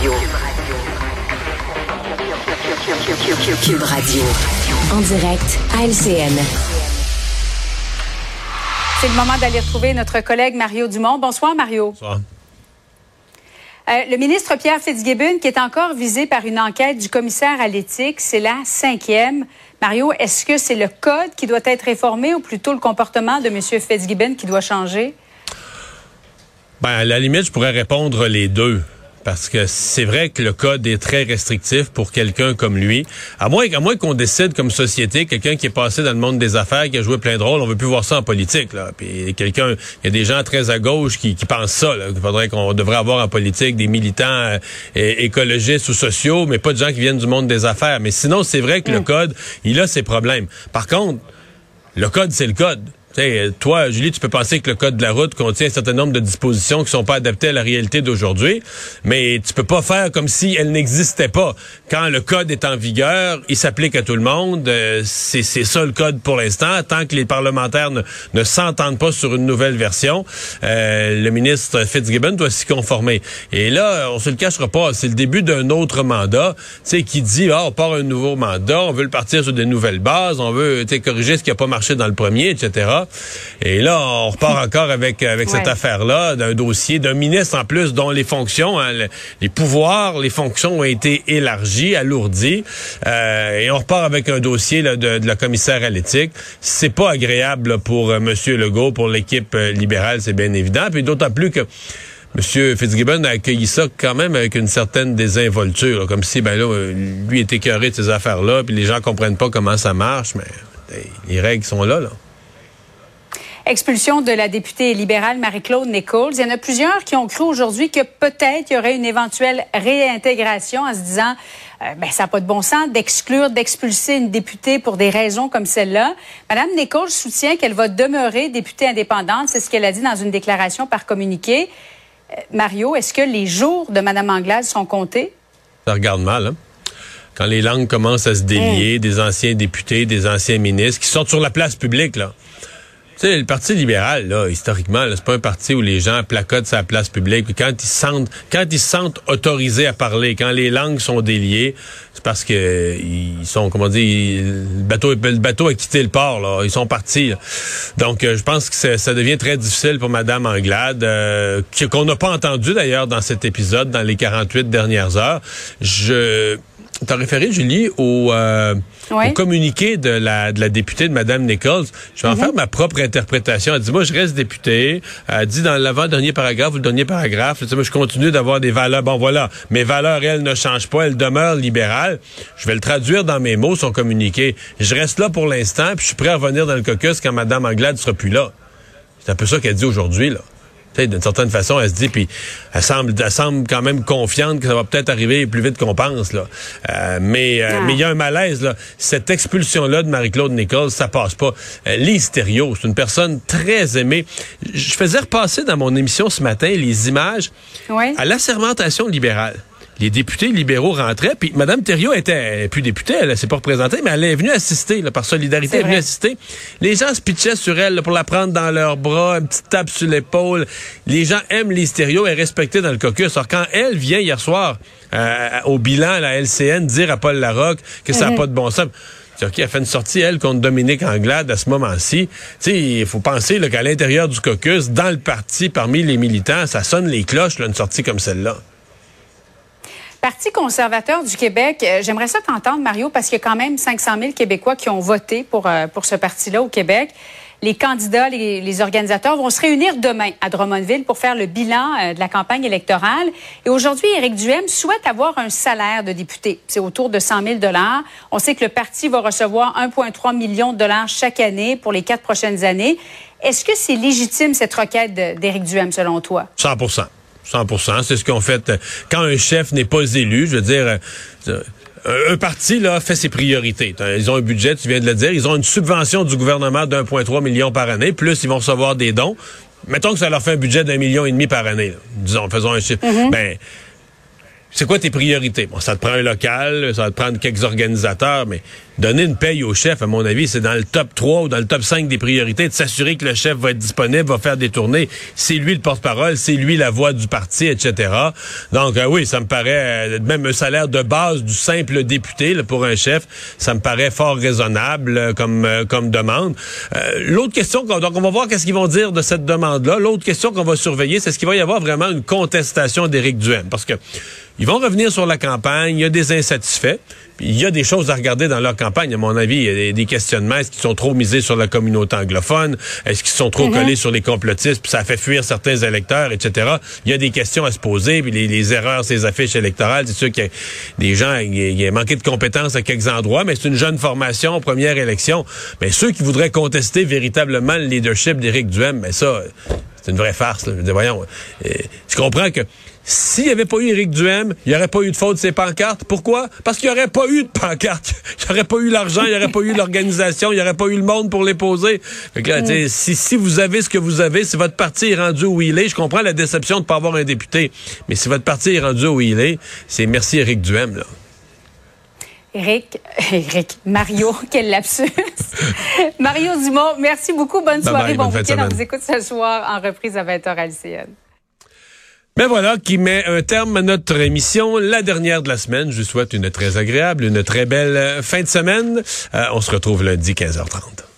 Radio. Cube Radio. En direct à LCN. C'est le moment d'aller retrouver notre collègue Mario Dumont. Bonsoir, Mario. Bonsoir. Euh, le ministre Pierre Fitzgibbon, qui est encore visé par une enquête du commissaire à l'éthique, c'est la cinquième. Mario, est-ce que c'est le code qui doit être réformé ou plutôt le comportement de M. Fitzgibbon qui doit changer? Ben, à la limite, je pourrais répondre les deux. Parce que c'est vrai que le code est très restrictif pour quelqu'un comme lui. À moins, à moins qu'on décide comme société, quelqu'un qui est passé dans le monde des affaires, qui a joué plein de rôles, on veut plus voir ça en politique. Là. Puis quelqu'un, il y a des gens très à gauche qui, qui pensent ça. Là. Il faudrait qu'on devrait avoir en politique des militants euh, écologistes ou sociaux, mais pas de gens qui viennent du monde des affaires. Mais sinon, c'est vrai que le mm. code, il a ses problèmes. Par contre, le code, c'est le code toi, Julie, tu peux penser que le code de la route contient un certain nombre de dispositions qui sont pas adaptées à la réalité d'aujourd'hui, mais tu peux pas faire comme si elles n'existaient pas. Quand le code est en vigueur, il s'applique à tout le monde. Euh, c'est ça le code pour l'instant. Tant que les parlementaires ne, s'entendent pas sur une nouvelle version, euh, le ministre Fitzgibbon doit s'y conformer. Et là, on se le cachera pas, c'est le début d'un autre mandat, tu qui dit, ah, on part un nouveau mandat, on veut le partir sur des nouvelles bases, on veut corriger ce qui a pas marché dans le premier, etc. Et là, on repart encore avec avec cette affaire-là, d'un dossier d'un ministre en plus dont les fonctions, hein, les pouvoirs, les fonctions ont été élargies, alourdies. Euh, et on repart avec un dossier de, la commissaire à l'éthique. C'est pas agréable pour M. Monsieur Legault, pour l'équipe euh, libérale, c'est bien évident. Puis d'autant plus que M. Fitzgibbon a accueilli ça quand même avec une certaine désinvolture, comme si ben là, euh, lui était écœuré de ces affaires-là, puis les gens comprennent pas comment ça marche, mais les règles sont là, là expulsion de la députée libérale Marie-Claude Nichols. Il y en a plusieurs qui ont cru aujourd'hui que peut-être il y aurait une éventuelle réintégration en se disant euh, ben, ça n'a pas de bon sens d'exclure, d'expulser une députée pour des raisons comme celle-là. Madame Nichols soutient qu'elle va demeurer députée indépendante. C'est ce qu'elle a dit dans une déclaration par communiqué. Euh, Mario, est-ce que les jours de Madame Anglade sont comptés? Ça regarde mal, hein? Quand les langues commencent à se délier, mmh. des anciens députés, des anciens ministres qui sortent sur la place publique, là. Tu sais, le Parti libéral, là, historiquement, c'est pas un parti où les gens placotent sa place publique. Puis quand ils sentent, quand ils se sentent autorisés à parler, quand les langues sont déliées, c'est parce que ils sont, comment dire, le bateau, le bateau a quitté le port, là. Ils sont partis. Donc, euh, je pense que ça devient très difficile pour Madame Anglade, euh, qu'on n'a pas entendu d'ailleurs dans cet épisode, dans les 48 dernières heures. Je T'as référé, Julie, au, euh, au, communiqué de la, de la députée de Mme Nichols. Je vais en mhm. faire ma propre interprétation. Elle dit, moi, je reste députée. Elle dit dans l'avant-dernier paragraphe ou le dernier paragraphe, moi, je continue d'avoir des valeurs. Bon, voilà, mes valeurs, elles, ne changent pas. Elles demeurent libérales. Je vais le traduire dans mes mots, son communiqué. Je reste là pour l'instant, puis je suis prêt à revenir dans le caucus quand Mme Anglade sera plus là. C'est un peu ça qu'elle dit aujourd'hui, là d'une certaine façon, elle se dit, puis elle semble, elle semble quand même confiante que ça va peut-être arriver plus vite qu'on pense. Là. Euh, mais euh, mais il y a un malaise. Là. Cette expulsion-là de Marie-Claude Nichols, ça passe pas. Euh, c'est une personne très aimée. Je faisais repasser dans mon émission ce matin les images à l'assermentation libérale les députés libéraux rentraient, puis Mme Thériault était plus députée, elle s'est pas représentée, mais elle est venue assister, par solidarité, elle est venue assister. Les gens se pitchaient sur elle pour la prendre dans leurs bras, une petite tape sur l'épaule. Les gens aiment les stéréos et respectée dans le caucus. Alors quand elle vient hier soir euh, au bilan à la LCN dire à Paul Larocque que ça n'a pas de bon sens, OK, elle fait une sortie, elle, contre Dominique Anglade à ce moment-ci. Il faut penser qu'à l'intérieur du caucus, dans le parti, parmi les militants, ça sonne les cloches, là, une sortie comme celle-là. Parti conservateur du Québec, euh, j'aimerais ça t'entendre, Mario, parce qu'il y a quand même 500 000 Québécois qui ont voté pour, euh, pour ce parti-là au Québec. Les candidats, les, les, organisateurs vont se réunir demain à Drummondville pour faire le bilan euh, de la campagne électorale. Et aujourd'hui, Éric Duhem souhaite avoir un salaire de député. C'est autour de 100 000 On sait que le parti va recevoir 1,3 million de dollars chaque année pour les quatre prochaines années. Est-ce que c'est légitime cette requête d'Éric Duhem, selon toi? 100 100% C'est ce qu'on fait quand un chef n'est pas élu. Je veux dire, euh, un parti là fait ses priorités. Ils ont un budget, tu viens de le dire. Ils ont une subvention du gouvernement d'1,3 million par année. Plus, ils vont recevoir des dons. Mettons que ça leur fait un budget d'un million et demi par année. Disons, faisons un chiffre. Mm-hmm. Ben, c'est quoi tes priorités? Bon, ça te prend un local, ça va te prendre quelques organisateurs, mais donner une paye au chef, à mon avis, c'est dans le top 3 ou dans le top 5 des priorités de s'assurer que le chef va être disponible, va faire des tournées. C'est lui le porte-parole, c'est lui la voix du parti, etc. Donc, euh, oui, ça me paraît, euh, même un salaire de base du simple député pour un chef, ça me paraît fort raisonnable euh, comme, comme demande. L'autre question, donc on va voir qu'est-ce qu'ils vont dire de cette demande-là. L'autre question qu'on va surveiller, c'est ce qu'il va y avoir vraiment une contestation d'Éric Duhem? Parce que ils vont revenir sur la campagne, il y a des insatisfaits, il y a des choses à regarder dans leur campagne, à mon avis. Il y a des questionnements. Est-ce qu'ils sont trop misés sur la communauté anglophone? Est-ce qu'ils sont trop mhm. collés sur les complotistes, puis ça fait fuir certains électeurs, etc. Il y a des questions à se poser, puis les, erreurs, ces affiches électorales, c'est sûr qu'il y a des gens, il y a manqué de compétences à quelques endroits, mais c'est une jeune formation, première élection. Mais ceux qui voudraient contester véritablement le leadership d'Éric Duhem, mais ça, c'est une vraie farce. Là. Je dis, voyons, euh, je comprends que s'il n'y avait pas eu Éric Duhem, il n'y aurait pas eu de faute de ces pancartes. Pourquoi? Parce qu'il n'y aurait pas eu de pancartes. Il n'y aurait pas eu l'argent, il n'y aurait pas eu l'organisation, il n'y aurait pas eu le monde pour les poser. Fait que là, mm. si, si vous avez ce que vous avez, si votre parti est rendu où il est, je comprends la déception de ne pas avoir un député, mais si votre parti est rendu où il est, c'est merci Éric Duhem. Là. Éric, Éric, Mario, quel lapsus. Mario Dumont, merci beaucoup. Bonne soirée, bon week-end. On vous écoute ce soir en reprise à 20h à l'ICN. Ben voilà, qui met un terme à notre émission, la dernière de la semaine. Je vous souhaite une très agréable, une très belle fin de semaine. Euh, on se retrouve lundi 15h30.